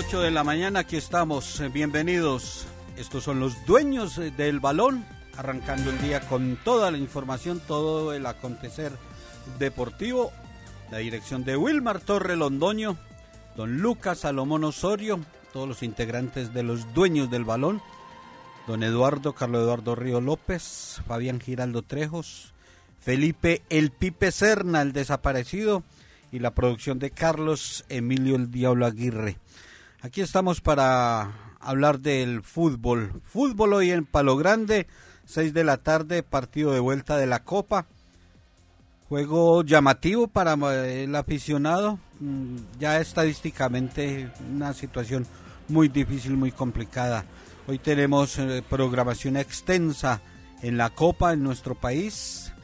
8 de la mañana, aquí estamos. Eh, bienvenidos. Estos son los dueños eh, del balón, arrancando el día con toda la información, todo el acontecer deportivo. La dirección de Wilmar Torre Londoño, don Lucas Salomón Osorio, todos los integrantes de los dueños del balón, don Eduardo, Carlos Eduardo Río López, Fabián Giraldo Trejos, Felipe El Pipe Serna, el desaparecido, y la producción de Carlos Emilio el Diablo Aguirre. Aquí estamos para hablar del fútbol. Fútbol hoy en Palo Grande, 6 de la tarde, partido de vuelta de la Copa. Juego llamativo para el aficionado, mm, ya estadísticamente una situación muy difícil, muy complicada. Hoy tenemos eh, programación extensa en la Copa en nuestro país.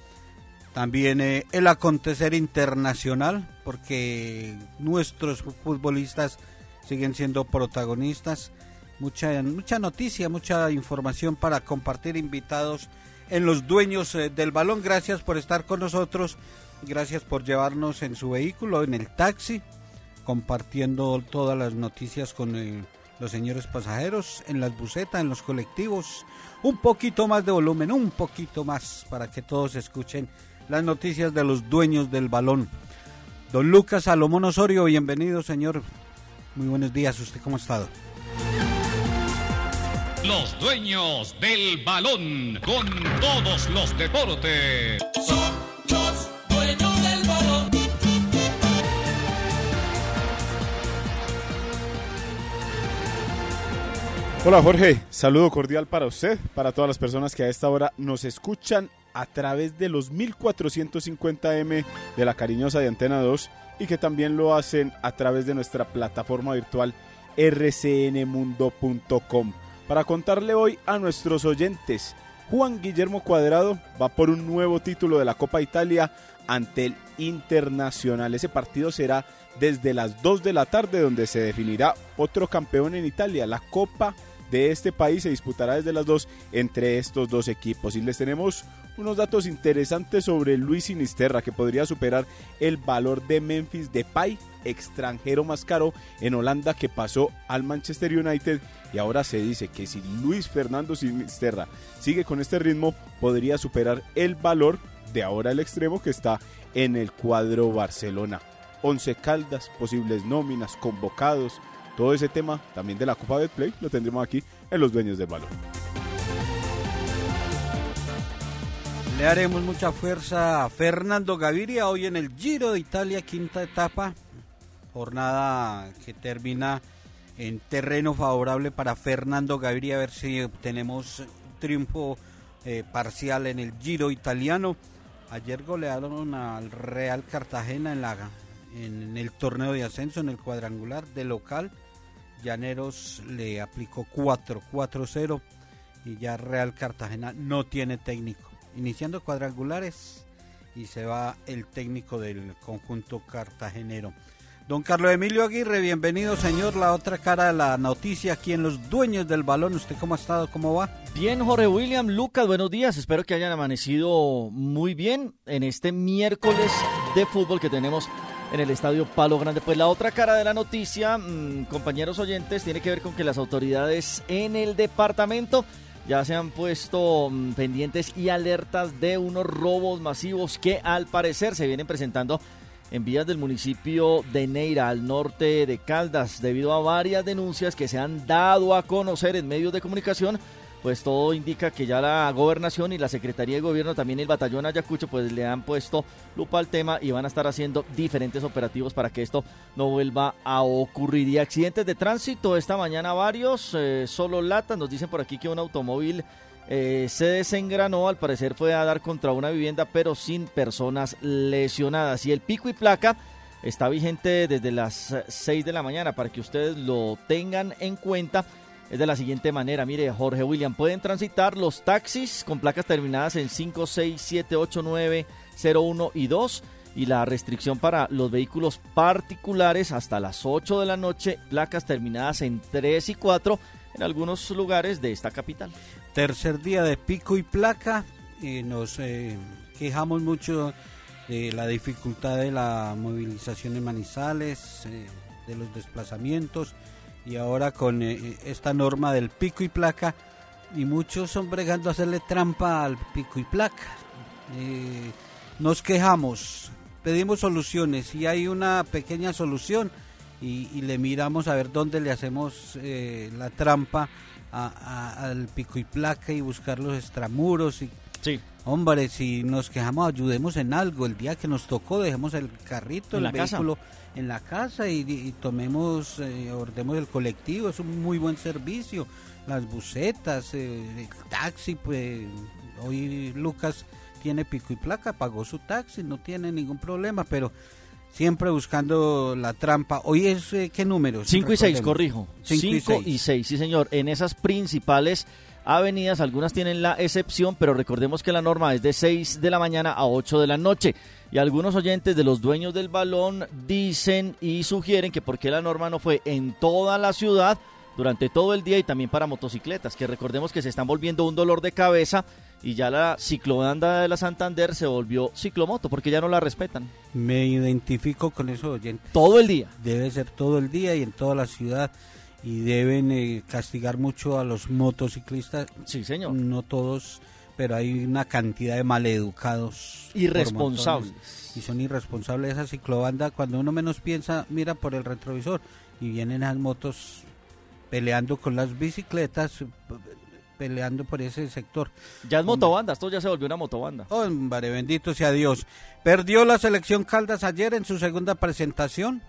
También eh, el acontecer internacional, porque nuestros futbolistas siguen siendo protagonistas. Mucha, mucha noticia, mucha información para compartir invitados en los dueños eh, del balón. Gracias por estar con nosotros. Gracias por llevarnos en su vehículo, en el taxi, compartiendo todas las noticias con eh, los señores pasajeros, en las bucetas, en los colectivos. Un poquito más de volumen, un poquito más para que todos escuchen las noticias de los dueños del balón. Don Lucas Salomón Osorio, bienvenido, señor. Muy buenos días, ¿usted cómo ha estado? Los dueños del balón con todos los deportes. Son los dueños del balón. Hola Jorge, saludo cordial para usted, para todas las personas que a esta hora nos escuchan a través de los 1450M de la cariñosa de Antena 2 y que también lo hacen a través de nuestra plataforma virtual rcnmundo.com. Para contarle hoy a nuestros oyentes, Juan Guillermo Cuadrado va por un nuevo título de la Copa Italia ante el Internacional. Ese partido será desde las 2 de la tarde donde se definirá otro campeón en Italia, la Copa de este país se disputará desde las 2 entre estos dos equipos. Y les tenemos unos datos interesantes sobre Luis Sinisterra que podría superar el valor de Memphis Depay, extranjero más caro en Holanda que pasó al Manchester United y ahora se dice que si Luis Fernando Sinisterra sigue con este ritmo podría superar el valor de ahora el extremo que está en el cuadro Barcelona. 11 caldas, posibles nóminas, convocados, todo ese tema también de la Copa de Play lo tendremos aquí en los dueños del balón. Le haremos mucha fuerza a Fernando Gaviria hoy en el Giro de Italia, quinta etapa. Jornada que termina en terreno favorable para Fernando Gaviria, a ver si tenemos triunfo eh, parcial en el Giro italiano. Ayer golearon al Real Cartagena en, la, en el torneo de ascenso, en el cuadrangular de local. Llaneros le aplicó 4, 4-0 y ya Real Cartagena no tiene técnico. Iniciando cuadrangulares y se va el técnico del conjunto cartagenero. Don Carlos Emilio Aguirre, bienvenido señor, la otra cara de la noticia aquí en Los Dueños del Balón. ¿Usted cómo ha estado? ¿Cómo va? Bien, Jorge William, Lucas, buenos días. Espero que hayan amanecido muy bien en este miércoles de fútbol que tenemos en el estadio Palo Grande. Pues la otra cara de la noticia, mm, compañeros oyentes, tiene que ver con que las autoridades en el departamento ya se han puesto mm, pendientes y alertas de unos robos masivos que al parecer se vienen presentando en vías del municipio de Neira, al norte de Caldas, debido a varias denuncias que se han dado a conocer en medios de comunicación pues todo indica que ya la gobernación y la Secretaría de Gobierno, también el batallón Ayacucho, pues le han puesto lupa al tema y van a estar haciendo diferentes operativos para que esto no vuelva a ocurrir. Y accidentes de tránsito esta mañana varios, eh, solo latas, nos dicen por aquí que un automóvil eh, se desengranó, al parecer fue a dar contra una vivienda, pero sin personas lesionadas. Y el pico y placa está vigente desde las 6 de la mañana para que ustedes lo tengan en cuenta es de la siguiente manera. Mire, Jorge William, pueden transitar los taxis con placas terminadas en 5, 6, 7, 8, 9, 0, 1 y 2 y la restricción para los vehículos particulares hasta las 8 de la noche, placas terminadas en 3 y 4 en algunos lugares de esta capital. Tercer día de pico y placa, y nos eh, quejamos mucho de la dificultad de la movilización en Manizales, eh, de los desplazamientos y ahora con eh, esta norma del pico y placa y muchos son bregando a hacerle trampa al pico y placa. Eh, nos quejamos, pedimos soluciones y hay una pequeña solución y, le miramos a ver dónde le hacemos eh, la trampa al pico y placa y buscar los extramuros y sí. hombre si nos quejamos ayudemos en algo el día que nos tocó dejemos el carrito el vehículo en la casa y, tomemos, eh, ordemos el colectivo, es un muy buen servicio. Las bucetas, eh, el taxi, pues hoy Lucas tiene pico y placa, pagó su taxi, no tiene ningún problema, pero siempre buscando la trampa. Hoy es, eh, ¿qué número? 5 y 6, corrijo. 5 y 6, sí señor. En esas principales avenidas, algunas tienen la excepción, pero recordemos que la norma es de 6 de la mañana a 8 de la noche. Y algunos oyentes de los dueños del balón dicen y sugieren que por qué la norma no fue en toda la ciudad durante todo el día y también para motocicletas, que recordemos que se están volviendo un dolor de cabeza y ya la ciclobanda de la Santander se volvió ciclomoto porque ya no la respetan. Me identifico con eso oyentes. Todo el día. Debe ser todo el día y en toda la ciudad y deben eh, castigar mucho a los motociclistas. Sí, señor. No todos pero hay una cantidad de maleducados. Irresponsables. Y son irresponsables esa ciclobanda. Cuando uno menos piensa, mira por el retrovisor y vienen las motos peleando con las bicicletas, peleando por ese sector. Ya es motobanda, esto ya se volvió una motobanda. Hombre, bendito sea Dios. Perdió la selección Caldas ayer en su segunda presentación.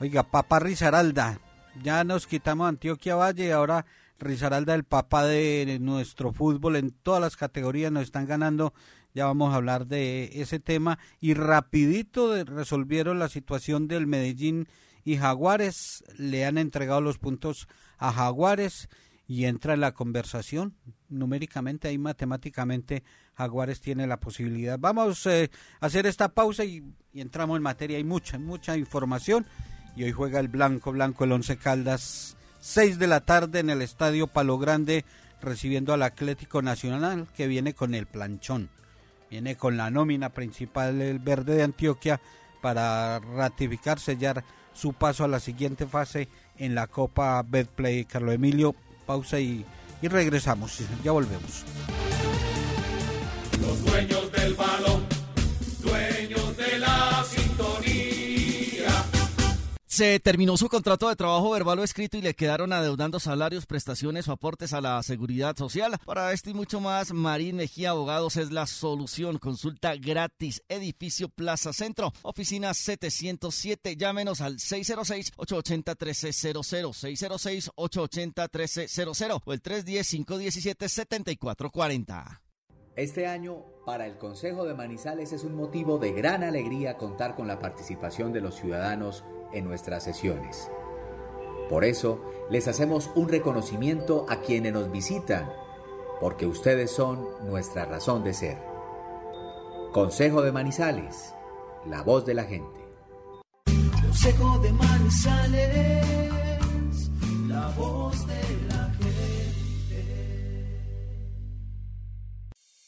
Oiga, papá Rizaralda, ya nos quitamos Antioquia Valle y ahora Rizaralda, el papá de nuestro fútbol en todas las categorías, nos están ganando. Ya vamos a hablar de ese tema. Y rapidito resolvieron la situación del Medellín y Jaguares. Le han entregado los puntos a Jaguares y entra en la conversación. Numéricamente, ahí matemáticamente, Jaguares tiene la posibilidad. Vamos eh, a hacer esta pausa y, y, entramos en materia. Hay mucha, mucha información. Y hoy juega el Blanco Blanco, el Once Caldas 6 de la tarde en el Estadio Palo Grande recibiendo al Atlético Nacional que viene con el planchón. Viene con la nómina principal el Verde de Antioquia para ratificar, sellar su paso a la siguiente fase en la Copa Betplay. Carlos Emilio, pausa y, y regresamos. Ya volvemos. Los dueños del balón, se terminó su contrato de trabajo verbal o escrito y le quedaron adeudando salarios, prestaciones o aportes a la seguridad social. Para esto y mucho más, Marín Mejía Abogados es la solución. Consulta gratis. Edificio Plaza Centro, oficina 707. Llámenos al 606-880-1300, 606-880-1300 o el 310-517-7440. Este año, para el Consejo de Manizales es un motivo de gran alegría contar con la participación de los ciudadanos en nuestras sesiones. Por eso, les hacemos un reconocimiento a quienes nos visitan, porque ustedes son nuestra razón de ser. Consejo de Manizales, la voz de la gente. Consejo de Manizales, la voz de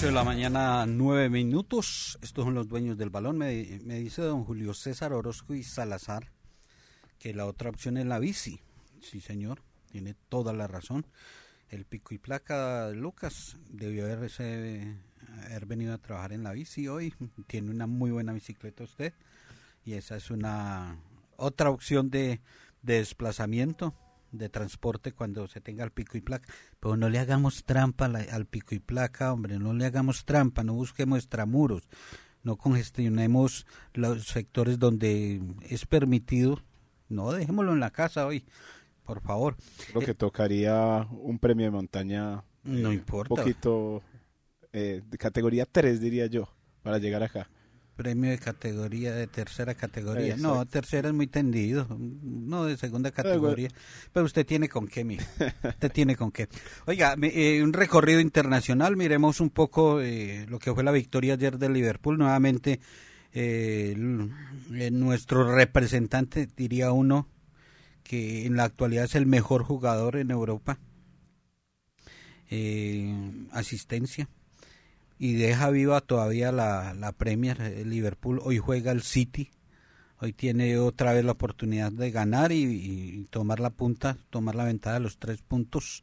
8 de la mañana, 9 minutos. Estos son los dueños del balón. Me, me dice don Julio César Orozco y Salazar que la otra opción es la bici. Sí, señor, tiene toda la razón. El pico y placa Lucas debió haberse, haber venido a trabajar en la bici hoy. Tiene una muy buena bicicleta usted. Y esa es una otra opción de, de desplazamiento, de transporte cuando se tenga el pico y placa. Pero no le hagamos trampa al, pico y placa, hombre, no le hagamos trampa, no busquemos extramuros, no congestionemos los sectores donde es permitido. No, dejémoslo en la casa hoy, por favor. Creo que tocaría un premio de montaña. No eh, importa. Un poquito eh, de categoría 3, diría yo, para llegar acá. Premio de categoría, de tercera categoría. No, tercera es muy tendido. No, de segunda categoría. Pero usted tiene con qué, mi. Usted tiene con qué. Oiga, eh, un recorrido internacional. Miremos un poco eh, lo que fue la victoria ayer del Liverpool. Nuevamente, eh, eh, nuestro representante, diría uno, que en la actualidad es el mejor jugador en Europa. Eh, asistencia y deja viva todavía la, la Premier. El Liverpool hoy juega el City. Hoy tiene otra vez la oportunidad de ganar y, y tomar la punta, tomar la ventaja de los tres puntos.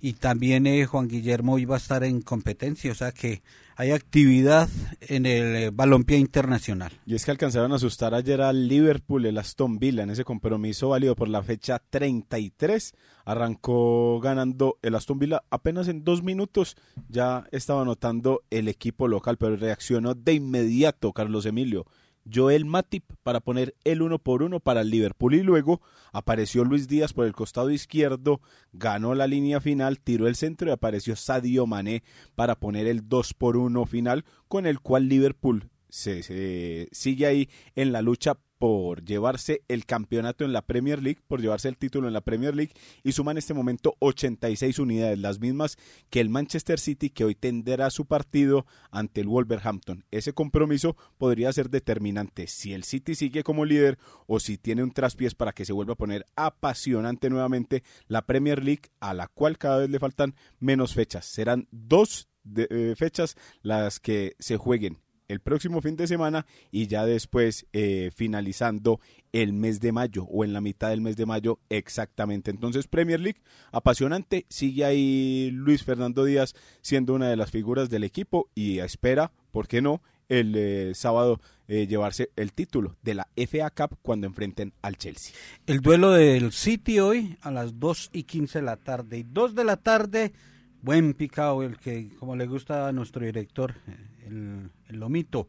Y también eh, Juan Guillermo va a estar en competencia, o sea que hay actividad en el eh, balompié internacional. Y es que alcanzaron a asustar ayer al Liverpool, el Aston Villa, en ese compromiso válido por la fecha 33. Arrancó ganando el Aston Villa apenas en dos minutos. Ya estaba anotando el equipo local, pero reaccionó de inmediato Carlos Emilio. Joel Matip para poner el uno por uno para el Liverpool. Y luego apareció Luis Díaz por el costado izquierdo, ganó la línea final, tiró el centro y apareció Sadio Mané para poner el 2 por 1 final con el cual Liverpool se, se sigue ahí en la lucha por llevarse el campeonato en la Premier League, por llevarse el título en la Premier League y suma en este momento 86 unidades, las mismas que el Manchester City que hoy tendrá su partido ante el Wolverhampton. Ese compromiso podría ser determinante si el City sigue como líder o si tiene un traspiés para que se vuelva a poner apasionante nuevamente la Premier League a la cual cada vez le faltan menos fechas. Serán dos eh, fechas las que se jueguen el próximo fin de semana y ya después eh, finalizando el mes de mayo o en la mitad del mes de mayo exactamente. Entonces Premier League apasionante, sigue ahí Luis Fernando Díaz siendo una de las figuras del equipo y espera, ¿por qué no? el eh, sábado eh, llevarse el título de la FA Cup cuando enfrenten al Chelsea. El duelo del City hoy a las 2 y 15 de la tarde. Y 2 de la tarde, buen picado, el que como le gusta a nuestro director, eh, el, el Lomito,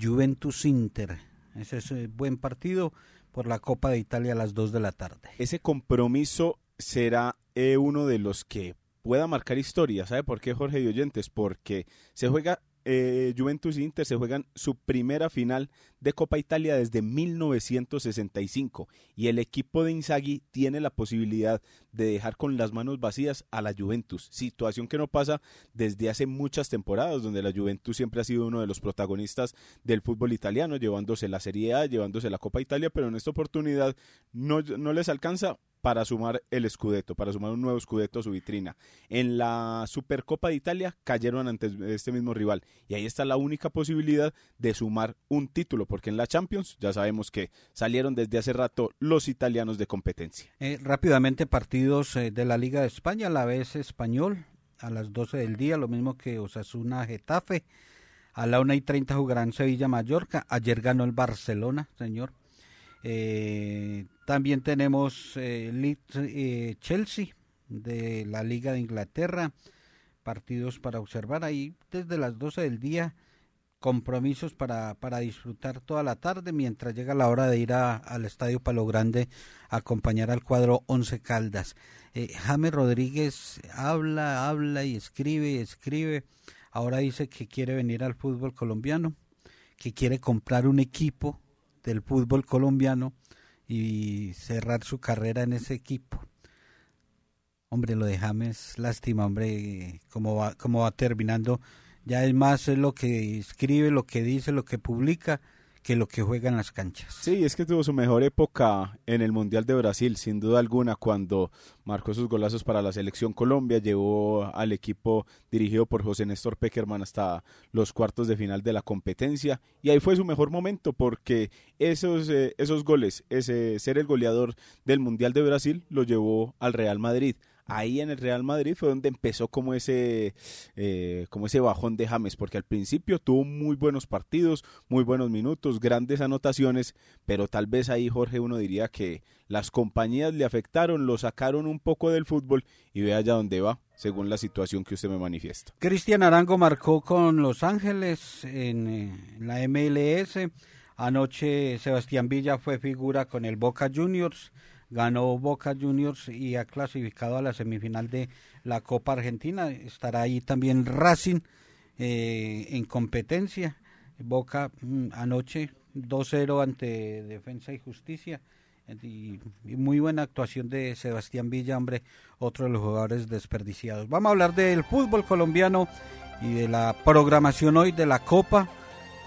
Juventus Inter. Ese es eh, buen partido por la Copa de Italia a las 2 de la tarde. Ese compromiso será eh, uno de los que pueda marcar historia. ¿Sabe por qué, Jorge y Oyentes? Porque se juega eh, Juventus e Inter se juegan su primera final de Copa Italia desde 1965 y el equipo de Inzaghi tiene la posibilidad de dejar con las manos vacías a la Juventus, situación que no pasa desde hace muchas temporadas donde la Juventus siempre ha sido uno de los protagonistas del fútbol italiano, llevándose la Serie A, llevándose la Copa Italia, pero en esta oportunidad no, no les alcanza para sumar el Scudetto, para sumar un nuevo Scudetto a su vitrina. En la Supercopa de Italia cayeron ante este mismo rival y ahí está la única posibilidad de sumar un título, porque en la Champions ya sabemos que salieron desde hace rato los italianos de competencia. Eh, rápidamente partidos eh, de la Liga de España, la vez español a las 12 del día, lo mismo que Osasuna Getafe. A la 1 y 30 jugarán Sevilla Mallorca. Ayer ganó el Barcelona, señor. Eh, también tenemos eh, eh, Chelsea de la Liga de Inglaterra, partidos para observar ahí desde las 12 del día, compromisos para, para disfrutar toda la tarde mientras llega la hora de ir al Estadio Palo Grande a acompañar al cuadro Once Caldas. Eh, James Rodríguez habla, habla y escribe y escribe. Ahora dice que quiere venir al fútbol colombiano, que quiere comprar un equipo del fútbol colombiano y cerrar su carrera en ese equipo. Hombre, lo de James, lástima, hombre, cómo va, cómo va terminando. Ya es más lo que escribe, lo que dice, lo que publica, que lo que juega en las canchas. Sí, es que tuvo su mejor época en el Mundial de Brasil, sin duda alguna, cuando marcó sus golazos para la selección Colombia, llevó al equipo dirigido por José Néstor Peckerman hasta los cuartos de final de la competencia y ahí fue su mejor momento porque esos, eh, esos goles, ese ser el goleador del Mundial de Brasil lo llevó al Real Madrid ahí en el Real Madrid fue donde empezó como ese, eh, como ese bajón de James, porque al principio tuvo muy buenos partidos, muy buenos minutos, grandes anotaciones, pero tal vez ahí Jorge uno diría que las compañías le afectaron, lo sacaron un poco del fútbol y ve allá dónde va, según la situación que usted me manifiesta. Cristian Arango marcó con Los Ángeles en, en eh, la MLS. Anoche Sebastián Villa fue figura con el Boca Juniors ganó Boca Juniors y ha clasificado a la semifinal de la Copa Argentina. Estará ahí también Racing eh, en competencia. Boca mm, anoche 2-0 ante Defensa y Justicia. Y, muy buena actuación de Sebastián Villa, hombre, otro de los jugadores desperdiciados. Vamos a hablar del fútbol colombiano y de la programación hoy de la Copa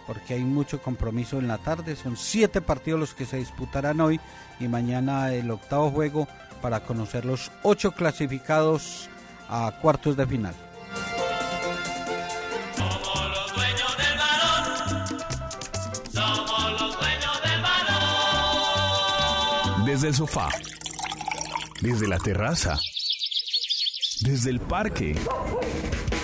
porque hay mucho compromiso en la tarde. Son siete partidos los que se disputarán hoy y mañana el octavo juego para conocer los ocho clasificados a cuartos de final. Desde el sofá, desde la terraza, desde el parque.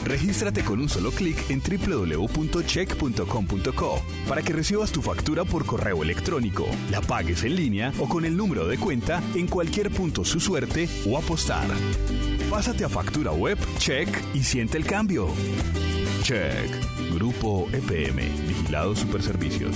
Regístrate con un solo clic en www.check.com.co para que recibas tu factura por correo electrónico, la pagues en línea o con el número de cuenta en cualquier punto su suerte o apostar. Pásate a factura web, check y siente el cambio. Check. Grupo EPM. Vigilado Superservicios.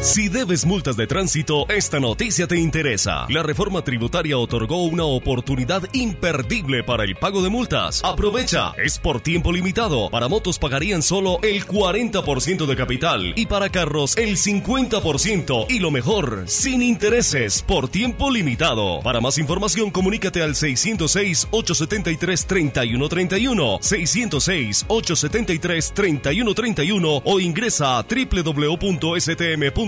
Si debes multas de tránsito, esta noticia te interesa. La reforma tributaria otorgó una oportunidad imperdible para el pago de multas. Aprovecha, es por tiempo limitado. Para motos pagarían solo el 40% de capital y para carros el 50% y lo mejor, sin intereses, por tiempo limitado. Para más información, comunícate al 606-873-3131, 606-873-3131 o ingresa a www.stm.com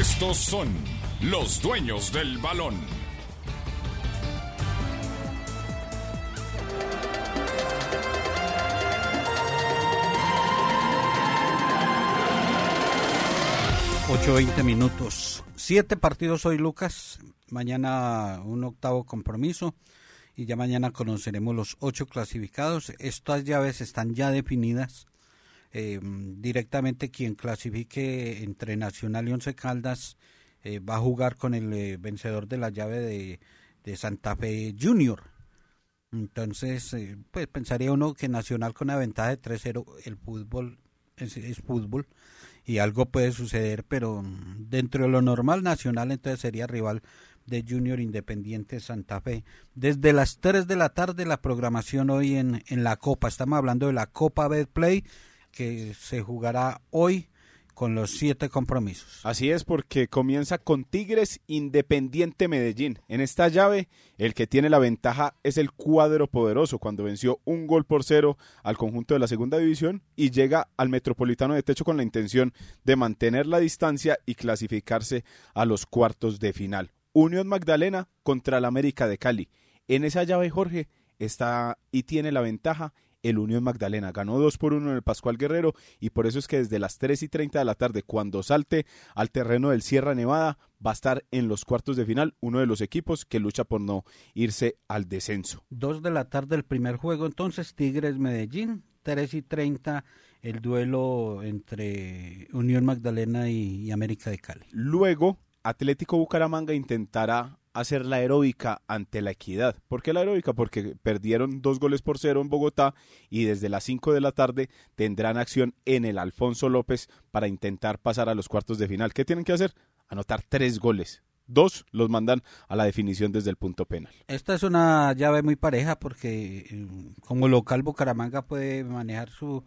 Estos son los dueños del balón. Ocho veinte minutos. Siete partidos hoy, Lucas. Mañana un octavo compromiso. Y ya mañana conoceremos los ocho clasificados. Estas llaves están ya definidas. Eh, directamente quien clasifique entre Nacional y Once Caldas eh, va a jugar con el eh, vencedor de la llave de, de Santa Fe Junior. Entonces, eh, pues pensaría uno que Nacional con la ventaja de 3-0, el fútbol es, fútbol y algo puede suceder, pero mm, dentro de lo normal, Nacional entonces sería rival de Junior Independiente Santa Fe. Desde las 3 de la tarde la programación hoy en, en la Copa, estamos hablando de la Copa Betplay que se jugará hoy con los siete compromisos. Así es, porque comienza con Tigres Independiente Medellín. En esta llave, el que tiene la ventaja es el cuadro poderoso, cuando venció un gol por cero al conjunto de la segunda división y llega al Metropolitano de Techo con la intención de mantener la distancia y clasificarse a los cuartos de final. Unión Magdalena contra la América de Cali. En esa llave, Jorge, está y tiene la ventaja el Unión Magdalena. Ganó 2 por 1 en el Pascual Guerrero y por eso es que desde las 3 y 30 de la tarde, cuando salte al terreno del Sierra Nevada, va a estar en los cuartos de final uno de los equipos que lucha por no irse al descenso. 2 de la tarde el primer juego, entonces Tigres Medellín, 3 y 30 el duelo entre Unión Magdalena y, y América de Cali. Luego, Atlético Bucaramanga intentará hacer la aeróbica ante la equidad. ¿Por qué la aeróbica? Porque perdieron dos goles por cero en Bogotá y desde las 5 de la tarde tendrán acción en el Alfonso López para intentar pasar a los cuartos de final. ¿Qué tienen que hacer? Anotar tres goles. Dos los mandan a la definición desde el punto penal. Esta es una llave muy pareja porque eh, como local Bucaramanga puede manejar su,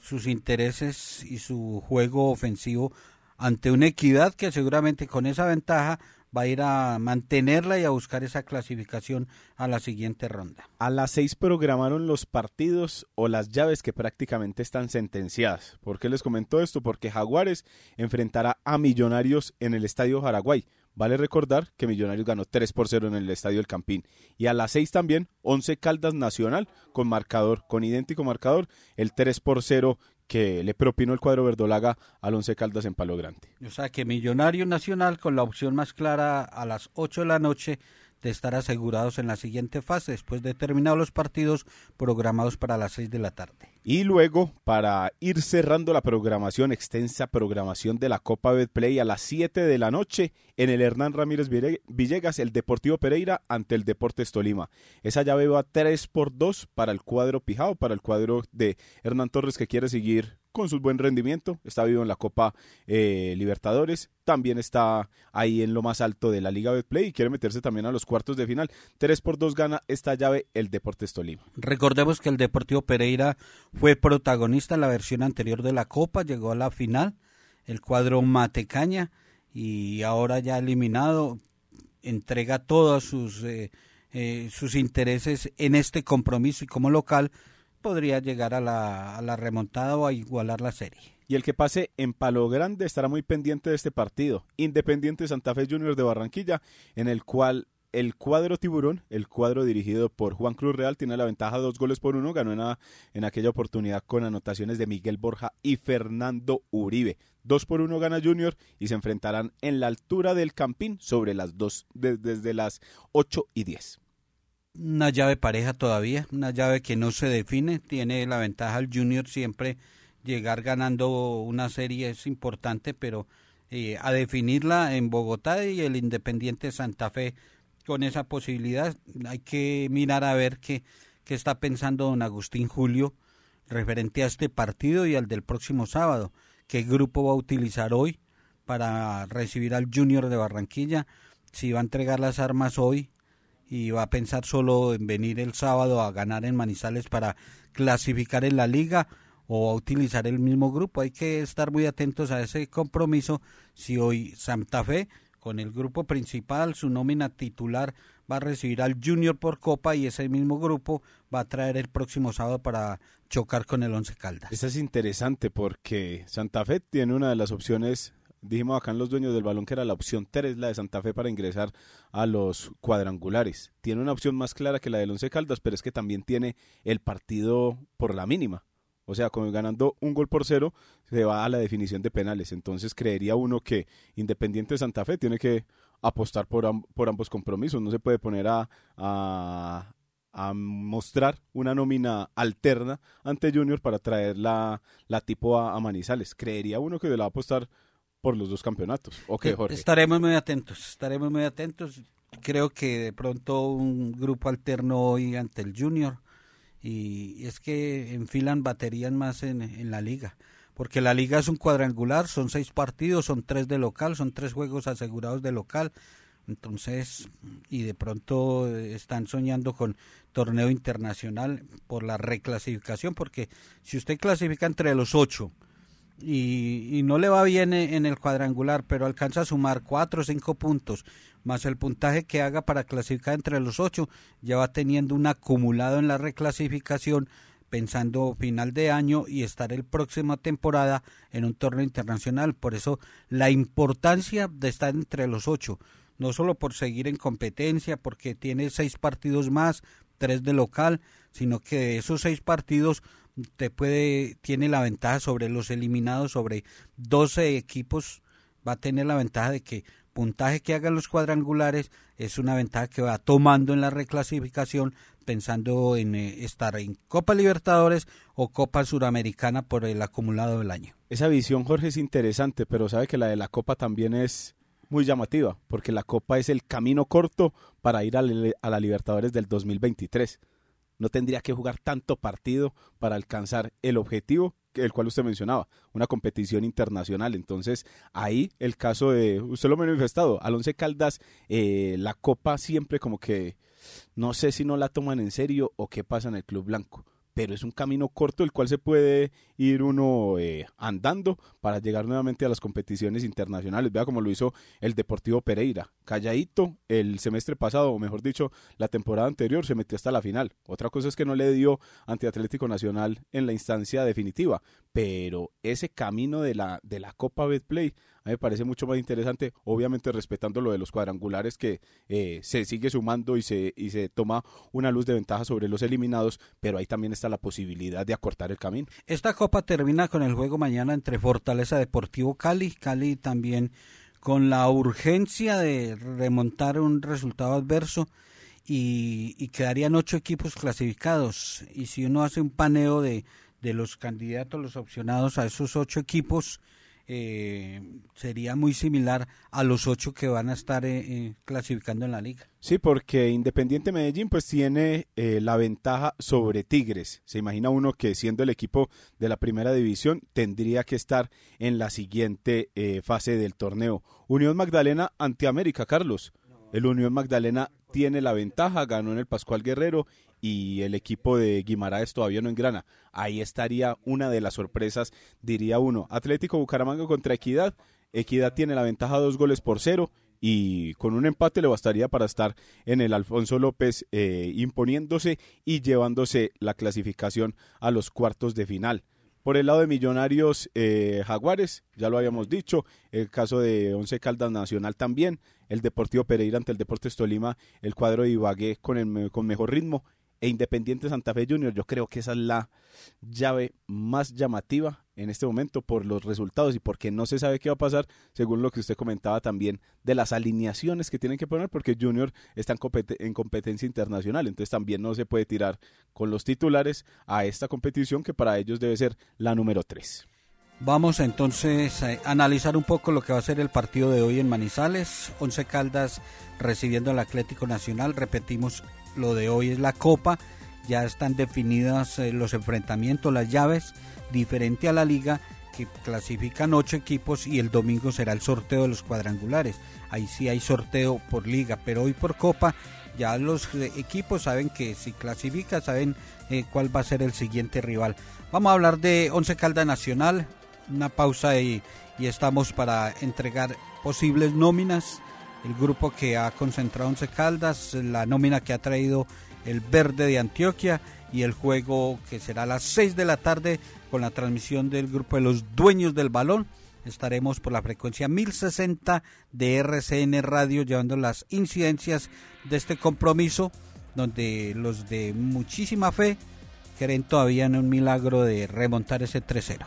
sus intereses y su juego ofensivo ante una equidad que seguramente con esa ventaja va a ir a mantenerla y a buscar esa clasificación a la siguiente ronda. A las seis programaron los partidos o las llaves que prácticamente están sentenciadas. ¿Por qué les comento esto? Porque Jaguares enfrentará a Millonarios en el Estadio Jaraguay. Vale recordar que Millonarios ganó 3 por 0 en el Estadio El Campín. Y a las 6 también, 11 Caldas Nacional con marcador, con idéntico marcador, el 3 por 0 que le propinó el cuadro verdolaga al Once Caldas en Palo Grande. O sea que Millonario Nacional con la opción más clara a las 8 de la noche de estar asegurados en la siguiente fase después de terminados los partidos programados para las 6 de la tarde. Y luego, para ir cerrando la programación, extensa programación de la Copa Betplay a las 7 de la noche en el Hernán Ramírez Villegas, el Deportivo Pereira ante el Deportes Tolima. Esa llave va 3 por 2 para el cuadro Pijao, para el cuadro de Hernán Torres que quiere seguir con su buen rendimiento, está vivo en la Copa eh, Libertadores, también está ahí en lo más alto de la Liga Betplay y quiere meterse también a los cuartos de final. 3 por 2 gana esta llave el Deportes Tolima. Recordemos que el Deportivo Pereira fue protagonista en la versión anterior de la Copa, llegó a la final, el cuadro Matecaña y ahora ya eliminado entrega todos sus, eh, eh, sus intereses en este compromiso y como local podría llegar a la, a la remontada o a igualar la serie. Y el que pase en Palo Grande estará muy pendiente de este partido, Independiente Santa Fe Junior de Barranquilla, en el cual el cuadro tiburón, el cuadro dirigido por Juan Cruz Real, tiene la ventaja dos goles por uno. Ganó en, en aquella oportunidad con anotaciones de Miguel Borja y Fernando Uribe. Dos por uno gana Junior y se enfrentarán en la altura del Campín sobre las dos, desde las 8 y 10 una llave pareja todavía, una llave que no se define, tiene la ventaja el Junior siempre llegar ganando una serie es importante, pero eh, a definirla en Bogotá y el Independiente Santa Fe con esa posibilidad hay que mirar a ver qué, qué está pensando don Agustín Julio referente a este partido y al del próximo sábado, qué grupo va a utilizar hoy para recibir al Junior de Barranquilla, si va a entregar las armas hoy y va a pensar solo en venir el sábado a ganar en Manizales para clasificar en la liga o a utilizar el mismo grupo. Hay que estar muy atentos a ese compromiso si hoy Santa Fe con el grupo principal, su nómina titular va a recibir al Junior por Copa y ese mismo grupo va a traer el próximo sábado para chocar con el Once Caldas. Eso es interesante porque Santa Fe tiene una de las opciones dijimos acá en los dueños del balón que era la opción 3, la de Santa Fe para ingresar a los cuadrangulares. Tiene una opción más clara que la del Once Caldas, pero es que también tiene el partido por la mínima. O sea, como ganando un gol por cero, se va a la definición de penales. Entonces creería uno que Independiente de Santa Fe tiene que apostar por, por ambos compromisos. No se puede poner a, a, mostrar una nómina alterna ante Junior para traer la, la tipo a, a Manizales. Creería uno que le va a apostar por los dos campeonatos. ¿O eh, Jorge? Estaremos muy atentos, estaremos muy atentos. Creo que de pronto un grupo alterno hoy ante el Junior y es que enfilan baterías más en, en la liga porque la liga es un cuadrangular, son seis partidos, son tres de local, son tres juegos asegurados de local, entonces, y de pronto están soñando con torneo internacional por la reclasificación, porque si usted clasifica entre los ocho, y, no le va bien en el cuadrangular, pero alcanza a sumar cuatro o cinco puntos, más el puntaje que haga para clasificar entre los ocho, ya va teniendo un acumulado en la reclasificación, pensando final de año y estar el próxima temporada en un torneo internacional. Por eso la importancia de estar entre los ocho, no solo por seguir en competencia, porque tiene seis partidos más, tres de local, sino que de esos seis partidos te puede, tiene la ventaja sobre los eliminados, sobre 12 equipos, va a tener la ventaja de que puntaje que hagan los cuadrangulares es una ventaja que va tomando en la reclasificación pensando en eh, estar en Copa Libertadores o Copa Suramericana por el acumulado del año. Esa visión, Jorge, es interesante, pero sabe que la de la Copa también es muy llamativa, porque la Copa es el camino corto para ir a, a la Libertadores del 2023 no tendría que jugar tanto partido para alcanzar el objetivo el cual usted mencionaba, una competición internacional. Entonces, ahí el caso de, usted lo ha manifestado, Alonso Caldas, eh, la copa siempre como que, no sé si no la toman en serio o qué pasa en el Club Blanco pero es un camino corto el cual se puede ir uno eh, andando para llegar nuevamente a las competiciones internacionales. Vea como lo hizo el Deportivo Pereira. Calladito el semestre pasado, o mejor dicho, la temporada anterior se metió hasta la final. Otra cosa es que no le dio ante Atlético Nacional en la instancia definitiva, pero ese camino de la, de la Copa Betplay a me parece mucho más interesante, obviamente respetando lo de los cuadrangulares que eh, se sigue sumando y se, y se toma una luz de ventaja sobre los eliminados, pero ahí también está la posibilidad de acortar el camino. Esta copa termina con el juego mañana entre Fortaleza Deportivo Cali, Cali también con la urgencia de remontar un resultado adverso y, y quedarían ocho equipos clasificados. Y si uno hace un paneo de, de los candidatos, los opcionados a esos ocho equipos, eh, sería muy similar a los ocho que van a estar eh, eh, clasificando en la liga. Sí, porque Independiente Medellín pues tiene la ventaja sobre Tigres. Se imagina uno que siendo el equipo de la primera división tendría que estar en la siguiente fase del torneo. Unión Magdalena ante América, Carlos. El Unión Magdalena tiene la ventaja, ganó en el Pascual Guerrero y el equipo de Guimaraes todavía no engrana. Ahí estaría una de las sorpresas, diría uno. Atlético Bucaramanga contra Equidad. Equidad tiene la ventaja dos goles por cero y con un empate le bastaría para estar en el Alfonso López eh, imponiéndose y llevándose la clasificación a los cuartos de final. Por el lado de Millonarios eh, Jaguares, ya lo habíamos dicho, el caso de Once Caldas Nacional también, el Deportivo Pereira ante el Deportes Tolima, el cuadro de Ibagué con, el, con mejor ritmo, e Independiente Santa Fe Junior. Yo creo que esa es la llave más llamativa en este momento por los resultados y porque no se sabe qué va a pasar, según lo que usted comentaba también de las alineaciones que tienen que poner, porque Junior está en, competencia internacional, entonces también no se puede tirar con los titulares a esta competición que para ellos debe ser la número 3. Vamos entonces a analizar un poco lo que va a ser el partido de hoy en Manizales. Once Caldas recibiendo al Atlético Nacional. Repetimos, lo de hoy es la Copa. Ya están definidas eh, los enfrentamientos, las llaves, diferente a la liga que clasifican ocho equipos y el domingo será el sorteo de los cuadrangulares. Ahí sí hay sorteo por liga, pero hoy por Copa ya los eh, equipos saben que si clasifica saben eh, cuál va a ser el siguiente rival. Vamos a hablar de Once Caldas Nacional, una pausa y, y estamos para entregar posibles nóminas. El grupo que ha concentrado Once Caldas, la nómina que ha traído el Verde de Antioquia y el juego que será a las 6 de la tarde con la transmisión del grupo de los dueños del balón. Estaremos por la frecuencia 1060 de RCN Radio llevando las incidencias de este compromiso donde los de muchísima fe creen todavía en un milagro de remontar ese 3-0.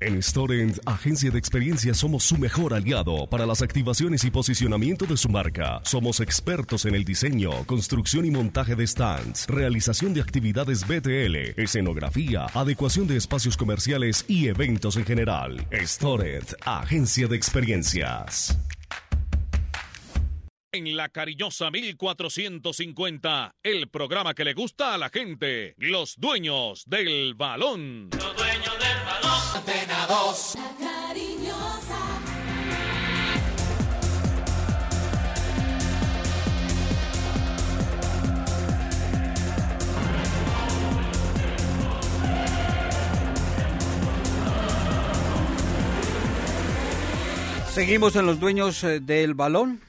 En Storent, agencia de experiencia, somos su mejor aliado para las activaciones y posicionamiento de su marca. Somos expertos en el diseño, construcción y montaje de stands, realización de actividades BTL, escenografía, adecuación de espacios comerciales y eventos en general. Storent, agencia de experiencias. En la cariñosa 1450, el programa que le gusta a la gente, los dueños del balón. Antena 2. La cariñosa. Seguimos en los dueños eh, del balón.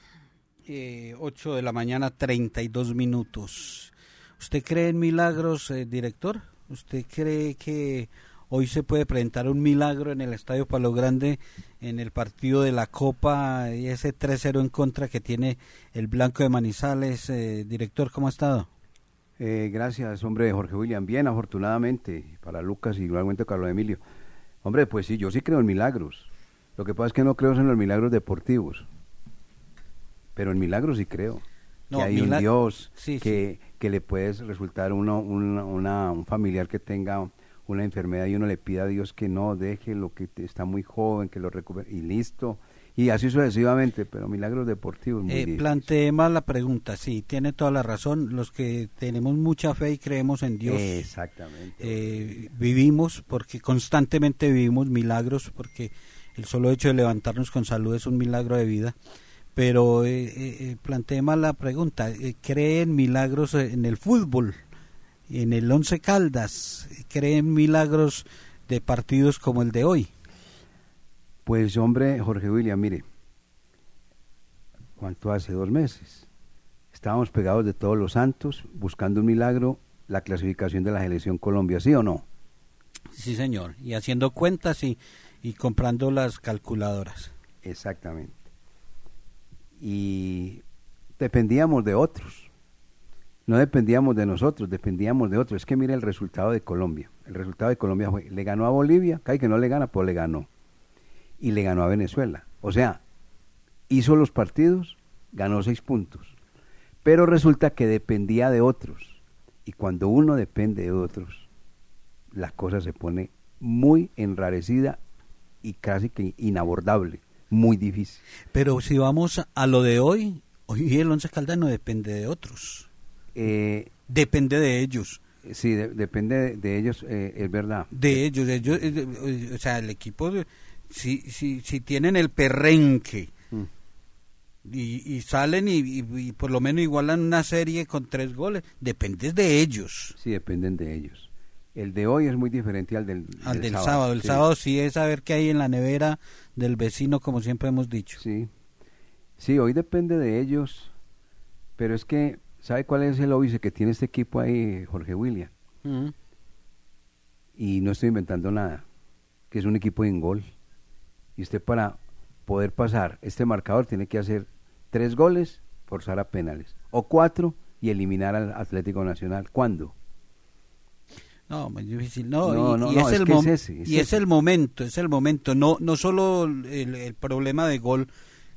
Eh, 8 de la mañana, 32 minutos. ¿Usted cree en milagros, eh, director? ¿Usted cree que hoy se puede presentar un milagro en el Estadio Palo Grande en el partido de la Copa y ese 3-0 en contra que tiene el Blanco de Manizales? Eh, director, ¿cómo ha estado? Eh, gracias, hombre, Jorge William. Bien, afortunadamente, para Lucas y igualmente Carlos Emilio. Hombre, pues sí, yo sí creo en milagros. Lo que pasa es que no creo en los milagros deportivos. Pero en milagros sí creo. No, que hay un Dios Sí, que, que le puede resultar uno, una- una- un familiar que tenga una enfermedad y uno le pida a Dios que no deje lo que está muy joven, que lo recupere y listo. Y así sucesivamente, pero milagros deportivos muy Eh, planteé mal la pregunta, sí, tiene toda la razón. Los que tenemos mucha fe y creemos en Dios, Exactamente. eh, vivimos, porque constantemente vivimos milagros, porque el solo hecho de levantarnos con salud es un milagro de vida. Pero eh, eh, eh, planteemos la pregunta, eh, ¿creen milagros en el fútbol? En el Once Caldas, ¿creen milagros de partidos como el de hoy? Pues hombre, Jorge William, mire, ¿cuánto hace? Dos meses. Estábamos pegados de todos los santos, buscando un milagro, la clasificación de la selección Colombia, ¿sí o no? Sí, señor, y haciendo cuentas y, y comprando las calculadoras. Exactamente. Y dependíamos de otros. No dependíamos de nosotros, dependíamos de otros. Es que mire el resultado de Colombia. El resultado de Colombia fue, le ganó a Bolivia, cae que no le gana, pues le ganó. Y le ganó a Venezuela. O sea, hizo los partidos, ganó seis puntos. Pero resulta que dependía de otros. Y cuando uno depende de otros, la cosa se pone muy enrarecida y casi que inabordable, muy difícil. Pero si vamos a lo de hoy, hoy el Once Caldas no depende de otros. Eh, depende de ellos. Sí, de- depende de, de ellos, eh, es verdad. De ellos, de ellos, eh, o sea, el equipo, si, si, si tienen el perrenque Mm. y, y salen y, y- y por lo menos igualan una serie con tres goles, depende de ellos. Sí, dependen de ellos. El de hoy es muy diferente al del, Al del sábado. El sí. sábado sí es saber qué hay en la nevera del vecino, como siempre hemos dicho. Sí. Sí, hoy depende de ellos, pero es que, ¿sabe cuál es el óbice que tiene este equipo ahí, Jorge William? Mm. Y no estoy inventando nada, que es un equipo en gol. Y usted para poder pasar este marcador tiene que hacer tres goles, forzar a penales, o cuatro y eliminar al Atlético Nacional. ¿Cuándo? No, muy difícil. No, No, y, no, y no, es el que es mom- ese, es y es el momento, es el momento. No, no solo el, el problema de gol